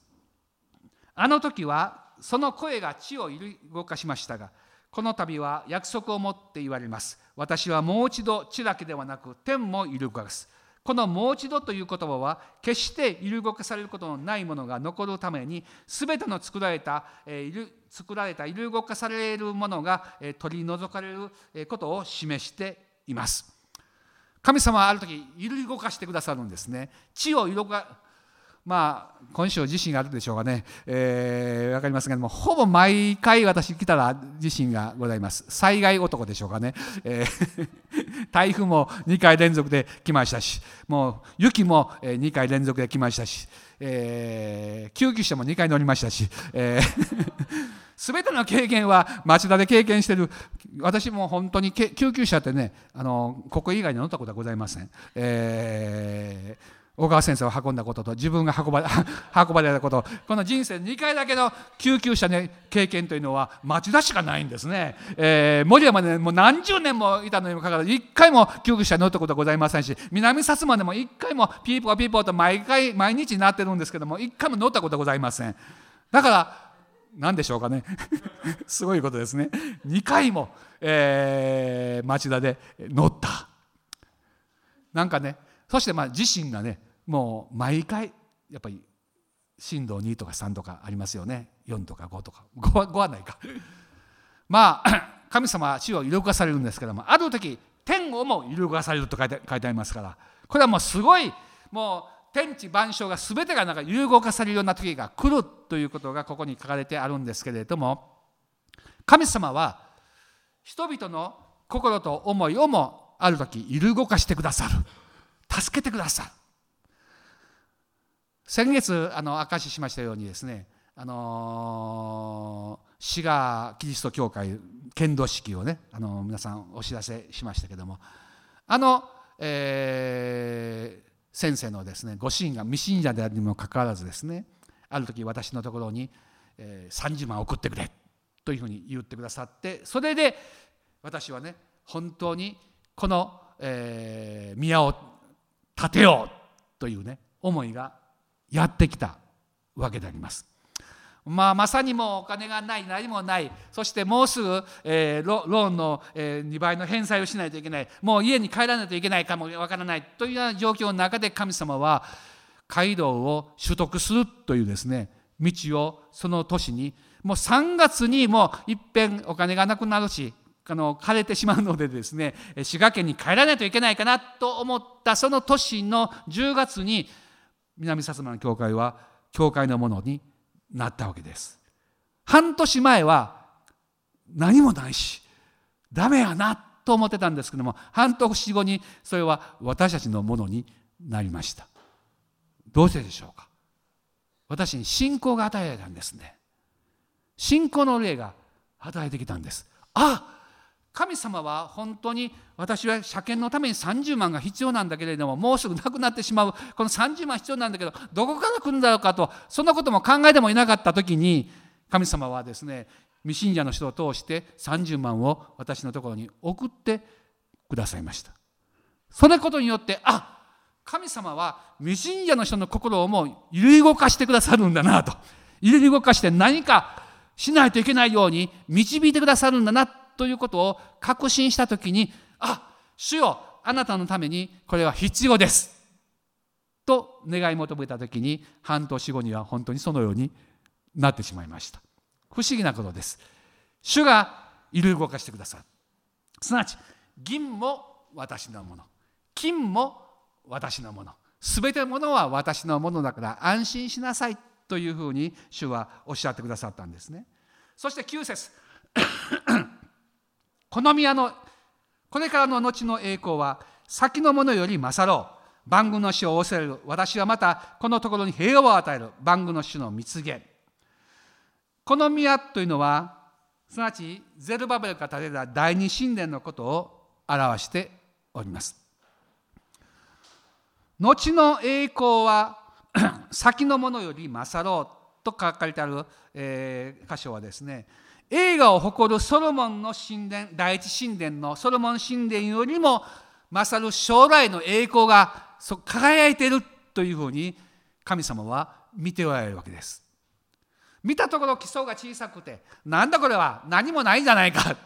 あの時はその声が地を揺り動かしましたがこの度は約束を持って言われます。私はもう一度地だけではなく天も揺り動かす。このもう一度という言葉は決して揺る動かされることのないものが残るために全ての作られた、え、作られた揺る動かされるものが、え、取り除かれることを示しています。神様はある時揺る動かしてくださるんですね。地を揺り動かまあ今週地震があるでしょうかね、えー、分かりますけどもほぼ毎回私来たら地震がございます。災害男でしょうかね、えー、(laughs) 台風も2回連続で来ましたしもう雪も2回連続で来ましたし、えー、救急車も2回乗りましたし、えー、(laughs) ての経験は町田で経験してる。私も本当に救急車ってねあのここ以外に乗ったことはございません。えー小川先生を運んだことと自分が運ば (laughs) 運ばれたこと。この人生2回だけの救急車の経験というのは町田しかないんですね、えー、森山でもう何十年もいたのにもかかわらず1回も救急車に乗ったことはございませんし南薩摩でも1回もピーポーピーポーと毎回毎日鳴ってるんですけども1回も乗ったことはございません。だから何でしょうかね。(laughs) すごいことですね。2回も、えー、町田で乗った。なんかねそしてまあ自身がねもう毎回やっぱり震度2とか3とかありますよね。4とか5とか。5, はないか。まあ神様は地を揺るがされるんですけどもある時天をも揺るがされると書いて書いてありますから。これはもうすごいもう天地万象が全てがなんか揺るがされるような時が来るということがここに書かれてあるんですけれども神様は人々の心と思いをもある時揺る動かしてくださる。助けてくださる先月あの証ししましたようにですねあの滋賀キリスト教会剣道式をねあの皆さんお知らせしましたけどもあの、えー、先生のですねご信が未信者であるにもかかわらずですねある時私のところに、えー、30万送ってくれというふうに言ってくださってそれで私はね本当にこの、えー、宮を建てようというね思いがやってきたわけであります。まあ、まさにもうお金がない何もないそしてもうすぐ、えー、ローンの、えー、2倍の返済をしないといけないもう家に帰らないといけないかもわからないというような状況の中で神様は街道を取得するというですね道をその年にもう3月にもういっぺんお金がなくなるしあの枯れてしまうのでですね滋賀県に帰らないといけないかなと思ったその年の10月に南薩摩の教会は教会のものになったわけです。半年前は何もないしダメやなと思ってたんですけども半年後にそれは私たちのものになりました。どうしてでしょうか？私に信仰が与えられたんですね。信仰の霊が与えてきたんです。あ神様は本当に私は車検のために30万が必要なんだけれどももうすぐなくなってしまう。この30万必要なんだけどどこから来るんだろうかとそんなことも考えてもいなかった時に神様はですね未信者の人を通して30万を私のところに送ってくださいました。そのことによってあ神様は未信者の人の心をもう揺り動かしてくださるんだなと。揺り動かして何かしないといけないように導いてくださるんだなということを確信した時にあ主よあなたのためにこれは必要です。と願い求めた時に半年後には本当にそのようになってしまいました。不思議なことです。主が揺り動かしてくださる。すなわち銀も私のもの。金も私のもの。すべてのものは私のものだから安心しなさいというふうに主はおっしゃってくださったんですね。そして9節。この宮のこれからの後の栄光は先のものより勝ろう。万軍の死を仰せる。私はまたこのところに平和を与える。万軍の主の蜜源この宮というのはすなわちゼルバベルが建てた第二神殿のことを表しております。後の栄光は (clears throat) 先のものより勝ろうと書かれてある、えー、箇所はですね映画を誇るソロモンの神殿第一神殿のソロモン神殿よりも勝る将来の栄光が輝いているというふうに神様は見ておられるわけです。見たところ基礎が小さくてなんだこれは何もないんじゃないか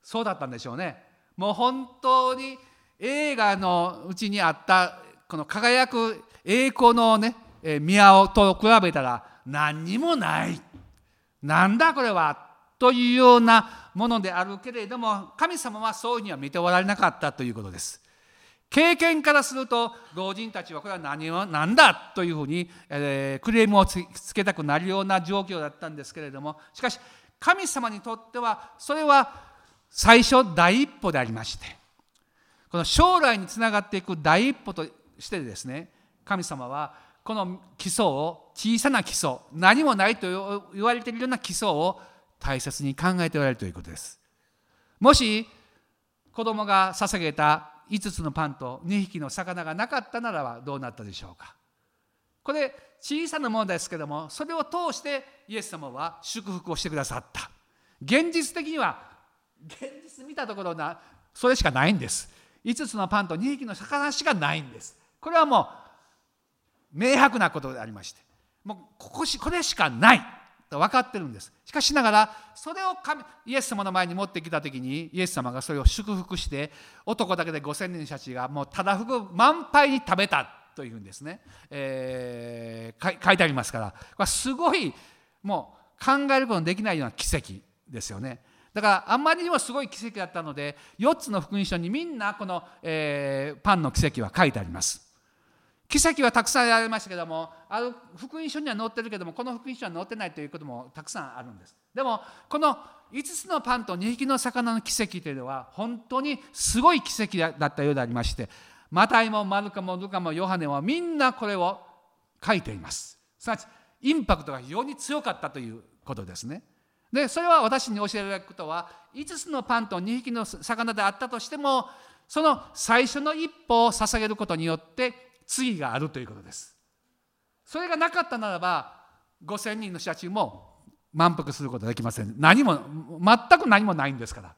そうだったんでしょうね。もう本当に映画のうちにあったこの輝く栄光のね宮と比べたら何にもないなんだこれは？というようなものであるけれども神様はそういうふうには見ておられなかったということです。経験からすると老人たちはこれは何を何だ？というふうに、えー、クレームをつけたくなるような状況だったんですけれども。しかし神様にとってはそれは最初第一歩でありましてこの将来につながっていく第一歩としてですね神様はこの基礎を小さな基礎何もないと言われているような基礎を大切に考えておられるということです。もし子供が捧げた5つのパンと2匹の魚がなかったならばどうなったでしょうか。これ小さなものですけどもそれを通してイエス様は祝福をしてくださった。現実的には現実見たところなそれしかないんです。5つのパンと2匹の魚しかないんです。これはもう明白なことでありましてもうここしこれしかないと分かってるんですしかしながらそれを神イエス様の前に持ってきた時にイエス様がそれを祝福して男だけで5,000人たちがもうただふく満杯に食べたというんですね、えー、書いてありますからこれすごいもう考えることのできないような奇跡ですよね。だからあんまりにもすごい奇跡だったので4つの福音書にみんなこの、えー、パンの奇跡は書いてあります。奇跡はたくさんありましたけどもある福音書には載ってるけどもこの福音書には載ってないということもたくさんあるんです。でもこの5つのパンと2匹の魚の奇跡というのは本当にすごい奇跡だったようでありましてマタイもマルカもルカもヨハネはみんなこれを書いています。すなわちインパクトが非常に強かったということですね。でそれは私に教えられることは5つのパンと2匹の魚であったとしてもその最初の一歩を捧げることによって次があるということです。それがなかったならば5,000人の社中も満腹することはできません。何も全く何もないんですから。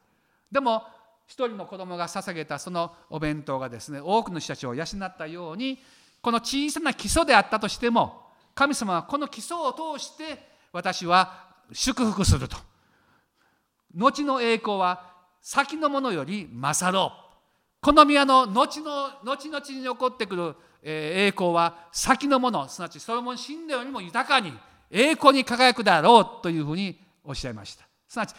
でも一人の子供が捧げたそのお弁当がですね多くの人たちを養ったようにこの小さな基礎であったとしても神様はこの基礎を通して私は祝福すると。後の栄光は先のものより勝ろう。この宮の後の後々に起こってくる栄光は先のものすなわちソロモン神殿よりも豊かに栄光に輝くだろうというふうにおっしゃいました。すなわち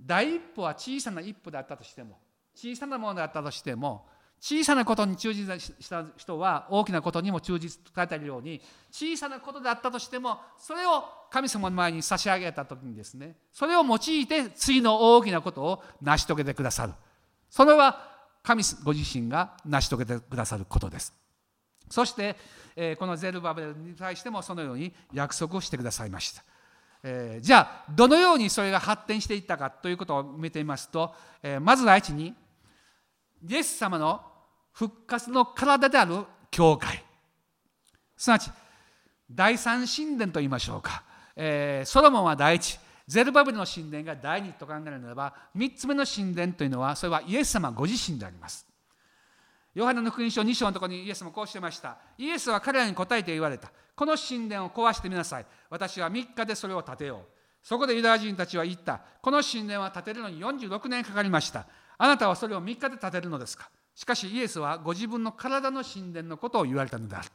第一歩は小さな一歩だったとしても小さなものだったとしても小さなことに忠実した人は大きなことにも忠実と書いてあるように小さなことだったとしてもそれを神様の前に差し上げた時にですねそれを用いて次の大きなことを成し遂げてくださる。それは神ご自身が成し遂げてくださることです。そして、えこのゼルバベルに対してもそのように約束をしてくださいました。えじゃあどのようにそれが発展していったかということを見てみますと、えまず第一にイエス様の復活の体である教会。すなわち第三神殿と言いましょうか、えソロモンは第一。ゼルバベルの神殿が第二と考えるならば3つ目の神殿というのはそれはイエス様ご自身であります。ヨハネの福音書2章のところにイエスもこうしてました。イエスは彼らに答えて言われた。この神殿を壊してみなさい。私は3日でそれを建てよう。そこでユダヤ人たちは言った。この神殿は建てるのに46年かかりました。あなたはそれを3日で建てるのですか？しかしイエスはご自分の体の神殿のことを言われたのである。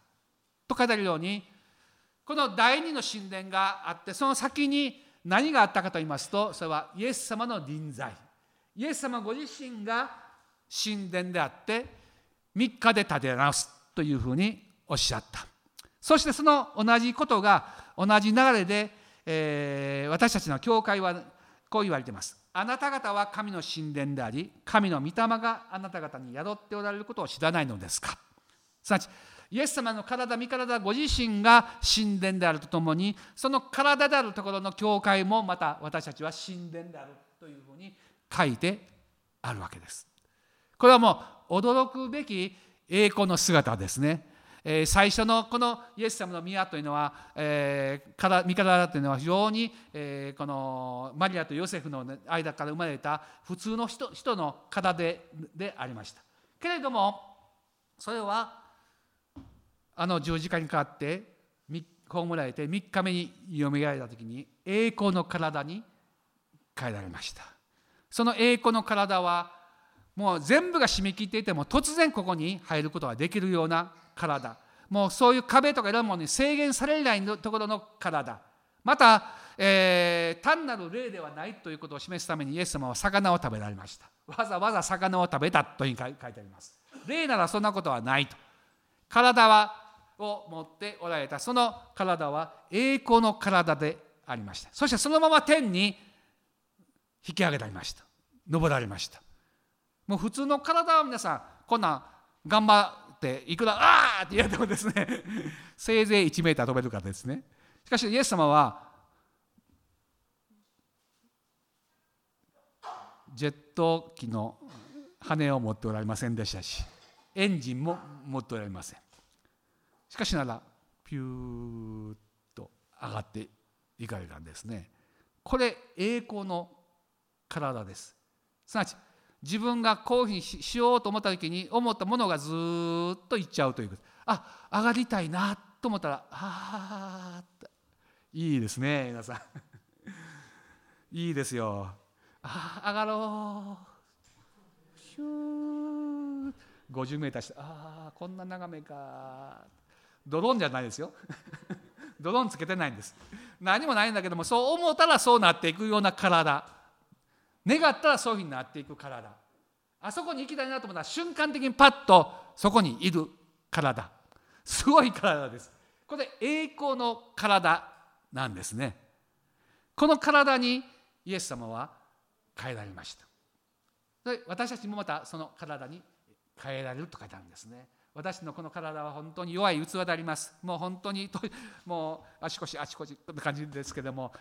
と書いてあるようにこの第二の神殿があってその先に何があったかと言いますとそれはイエス様の臨在。イエス様ご自身が神殿であって3日で建て直すというふうにおっしゃった。そしてその同じことが同じ流れで、えー、私たちの教会はこう言われています。あなた方は神の神殿であり神の御霊があなた方に宿っておられることを知らないのですか。すなわちイエス様の体身体ご自身が神殿であるとともにその体であるところの教会もまた私たちは神殿であるというふうに書いてあるわけです。これはもう驚くべき栄光の姿ですね。えー、最初のこのイエス様の宮というのは、えー、から身体というのは非常に、えー、このマリアとヨセフの間から生まれた普通の人人の体ででありました。けれどもそれはあの十字架にかかって葬られて3日目によみがえられた時に栄光の体に変えられましたその栄光の体はもう全部が締め切っていても突然ここに入ることができるような体。もうそういう壁とかいろんなものに制限されないところの体。また、えー、単なる霊ではないということを示すためにイエス様は魚を食べられました。わざわざ魚を食べたという書いてあります。霊ならそんなことはないと。体はを持っておられた。その体は栄光の体でありました。そしてそのまま天に引き上げられました。登られました。もう普通の体は皆さんこんな頑張っていくらああってやってもですね (laughs) せいぜい1メーター飛べるからですね。しかしイエス様はジェット機の羽を持っておられませんでしたしエンジンも持っておられません。しかしならピューッと上がっていかれたんですね。これ栄光の体です。すなわち自分がこういうふうにしようと思った時に思ったものがずっといっちゃうということ。あ上がりたいなと思ったらああいいですね皆さん。(laughs) いいですよ。あ上がろう。ヒュー。50メーターしてああこんな眺めか。ドローンじゃないですよ。(laughs) ドローンつけてないんです。何もないんだけどもそう思ったらそうなっていくような体。願ったらそういうふうになっていく体。あそこに行きたいなと思ったら瞬間的にパッとそこにいる体。すごい体です。これ栄光の体なんですね。この体にイエス様は変えられました。私たちもまたその体に変えられると書いてあるんですね。私のこの体は本当に弱い器であります。もう本当にもうあちこちあちこちって感じですけども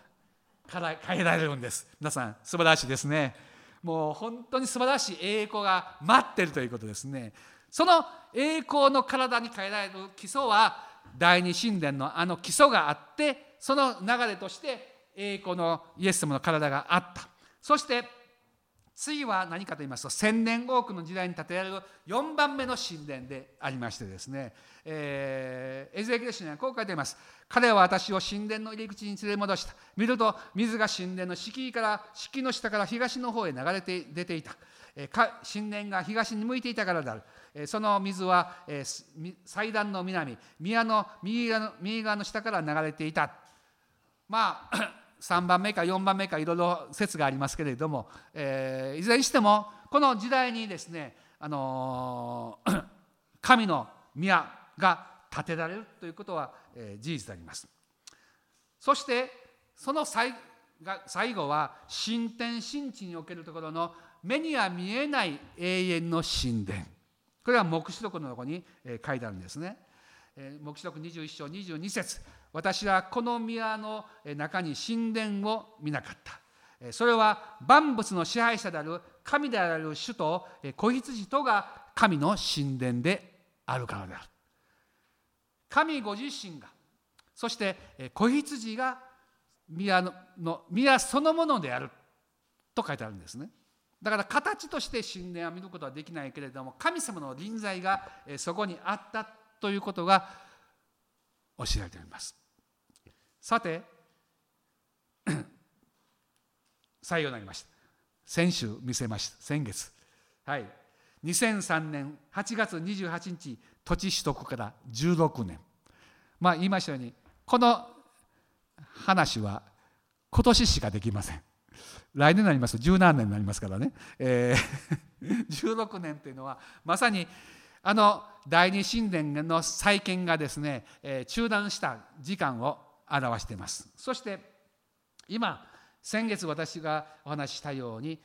から変えられるんです。皆さん素晴らしいですね。もう本当に素晴らしい栄光が待ってるということですね。その栄光の体に変えられる基礎は第二神殿のあの基礎があってその流れとして栄光のイエス様の体があった。そして次は何かと言いますと千年多くの時代に建てられる4番目の神殿でありましてですね、えー、エゼキレシにはこう書いています。彼は私を神殿の入り口に連れ戻した。見ると水が神殿の敷居から敷居の下から東の方へ流れて出ていた、えー、神殿が東に向いていたからである、えー、その水は、えー、祭壇の南宮の右側の右側の下から流れていた。まあ3番目か4番目かいろいろ説がありますけれども、えー、いずれにしてもこの時代にですね、あのー、(coughs) 神の宮が建てられるということは、えー、事実であります。そしてその最が最後は神天神地におけるところの目には見えない永遠の神殿これは黙示録のところに書いてあるんですね。黙示録21章22節私はこの宮の中に神殿を見なかった。それは万物の支配者である神である主と子羊とが神の神殿であるからである。神ご自身がそして子羊が宮の宮そのものであると書いてあるんですねだから形として神殿は見ることはできないけれども神様の臨在がそこにあったということが教えられておりますさて (coughs) 最後になりました。先週見せました。先月。はい。2003年8月28日土地取得から16年。まあ言いましたようにこの話は今年しかできません。来年になります。と17年になりますからね、えー、(laughs) 16年というのはまさにあの第二神殿の再建がですね、えー、中断した時間を表しています。そして今先月私がお話ししたように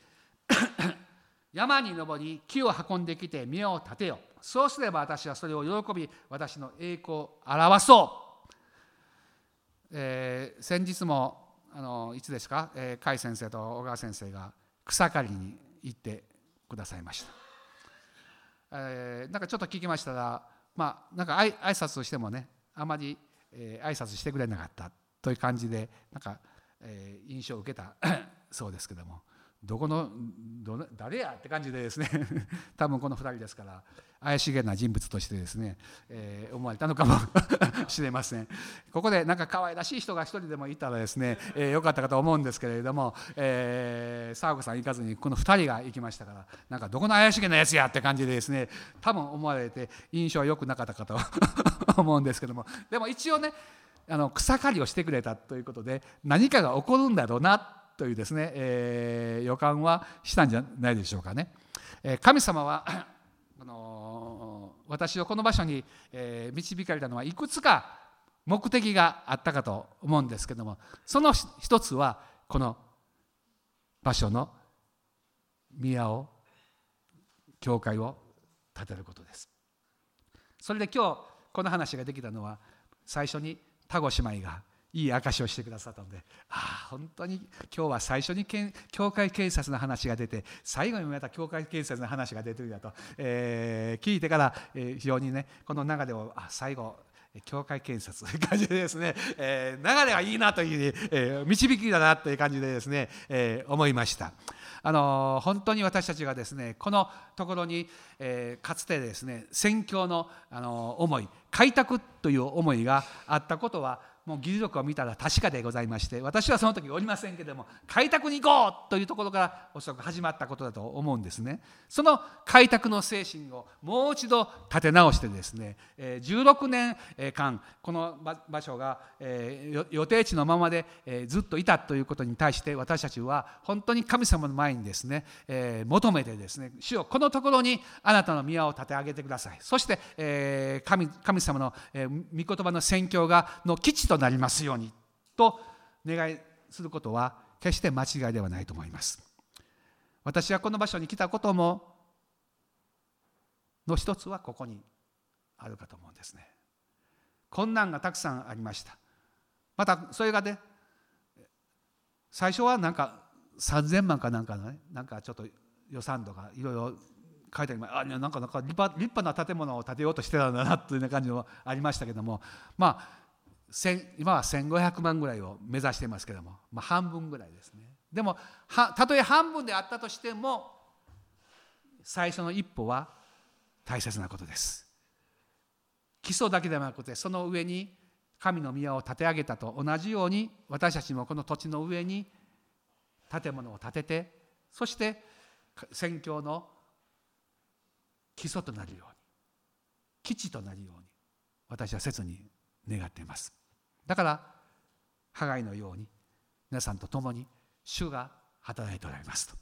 (coughs) 山に登り木を運んできて宮を建てよそうすれば私はそれを喜び私の栄光を表そう、えー、先日もあのいつですか、えー、甲斐先生と小川先生が草刈りに行ってくださいました、えー、なんかちょっと聞きましたらまあなんか挨拶をしてもねあまり、えー、挨拶してくれなかったという感じでなんか、えー、印象を受けた (coughs) そうですけども。どこのど誰や？って感じでですね。(laughs) 多分この2人ですから怪しげな人物としてですね、えー、思われたのかも (laughs) しれません。ここでなんか可愛らしい人が一人でもいたらですね、えー、よかったかと思うんですけれども、えー、沢子さん行かずにこの2人が行きましたからなんかどこの怪しげなやつやって感じでですね多分思われて印象は良くなかったかと (laughs) 思うんですけども。でも一応ねあの草刈りをしてくれたということで何かが起こるんだろうなってというですね、えー、予感はしたんじゃないでしょうかね。え、神様は (clears throat) あの私をこの場所に、え、導かれたのはいくつか目的があったかと思うんですけどもその一つはこの場所の宮を教会を建てることです。それで今日この話ができたのは最初に田子姉妹がいい証しをしてくださったのでああ本当に今日は最初に教会警察の話が出て最後にまた教会警察の話が出てるんだと、えー、聞いてから、えー、非常にねこの流れをあ最後教会建設という感じでですね、えー、流れはいいなという、えー、導きだなという感じでですね、えー、思いました。あの本当に私たちがですねこのところに、えー、かつてですね宣教のあの思い開拓という思いがあったことはもう議事録を見たら確かでございまして私はその時おりませんけれども開拓に行こうというところからおそらく始まったことだと思うんですね。その開拓の精神をもう一度立て直してですね16年間この場所が予定地のままでずっといたということに対して私たちは本当に神様の前にですね求めてですね主よこのところにあなたの宮を立て上げてください。そして神神様の御言葉の宣教がの基地となりますようにと願いすることは決して間違いではないと思います。私はこの場所に来たこともの一つはここにあるかと思うんですね。困難がたくさんありました。またそれがね最初はなんか3000万かなんかのねなんかちょっと予算とかいろいろ書いてありますあなんかなんか立派立派な建物を建てようとしてたんだなという感じもありましたけども。まあ今は1500万ぐらいを目指していますけども、まあ、半分ぐらいですね。でもたとえ半分であったとしても最初の一歩は大切なことです。基礎だけではなくてその上に神の宮を建て上げたと同じように私たちもこの土地の上に建物を建ててそして宣教の基礎となるように基地となるように私は切に願っています。だからハガイのように皆さんと共に主が働いておられますと。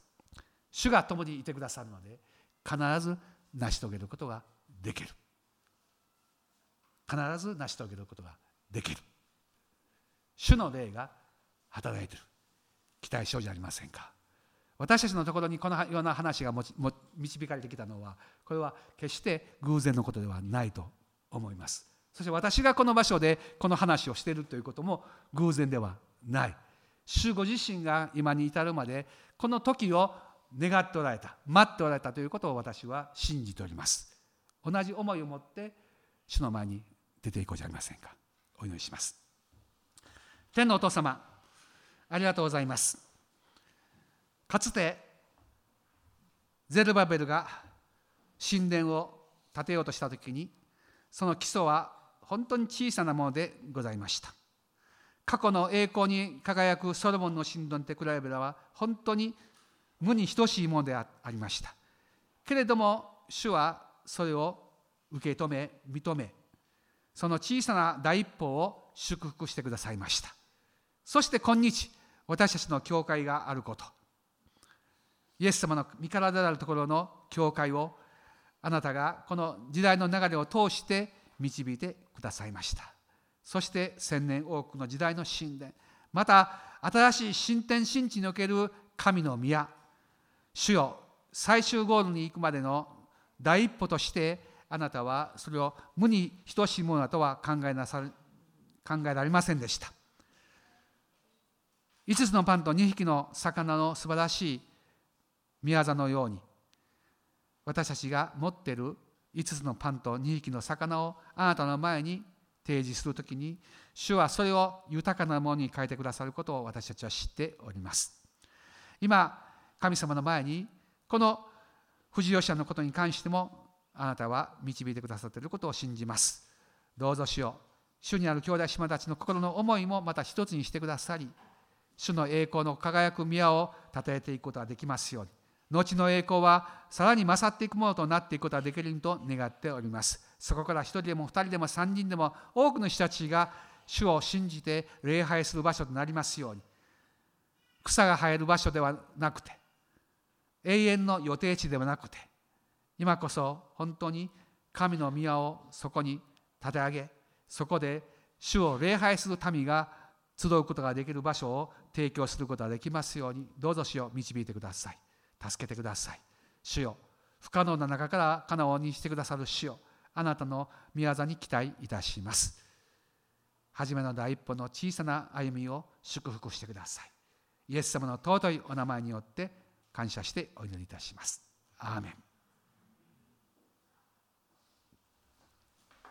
主が共にいてくださるので必ず成し遂げることができる。必ず成し遂げることができる。主の霊が働いている。期待症じゃありませんか。私たちのところにこのような話がも導かれてきたのはこれは決して偶然のことではないと思います。そして私がこの場所でこの話をしているということも偶然ではない。主ご自身が今に至るまでこの時を願っておられた待っておられたということを私は信じております。同じ思いを持って主の前に出ていこうじゃありませんか。お祈りします。天のお父様ありがとうございます。かつてゼルバベルが神殿を建てようとした時にその基礎は本当に小さなものでございました。過去の栄光に輝くソロモンの神殿と比べれば本当に無に等しいものでありました。けれども主はそれを受け止め認めその小さな第一歩を祝福してくださいました。そして今日私たちの教会があること。イエス様の身体であるところの教会をあなたがこの時代の流れを通して導いてくださいました。そして千年多くの時代の神殿。また新しい新天新地における神の宮。主よ最終ゴールに行くまでの第一歩としてあなたはそれを無に等しいものだとは考えなさ考えられませんでした。5つのパンと2匹の魚の素晴らしい宮座のように私たちが持っている5つのパンと2匹の魚をあなたの前に提示するときに主はそれを豊かなものに変えてくださることを私たちは知っております。今神様の前にこの藤吉者のことに関してもあなたは導いてくださっていることを信じます。どうぞ主よ主にある兄弟姉妹たちの心の思いもまた一つにしてくださり主の栄光の輝く宮を称えていくことができますように。後の栄光はさらに勝っていくものとなっていくことができると願っております。そこから一人でも二人でも三人でも多くの人たちが主を信じて礼拝する場所となりますように。草が生える場所ではなくて永遠の予定地ではなくて今こそ本当に神の宮をそこに立て上げそこで主を礼拝する民が集うことができる場所を提供することができますようにどうぞ主を導いてください。助けてください。主よ不可能な中から可能にしてくださる主よあなたの御業に期待いたします。初めの第一歩の小さな歩みを祝福してください。イエス様の尊いお名前によって感謝してお祈りいたします。アーメン。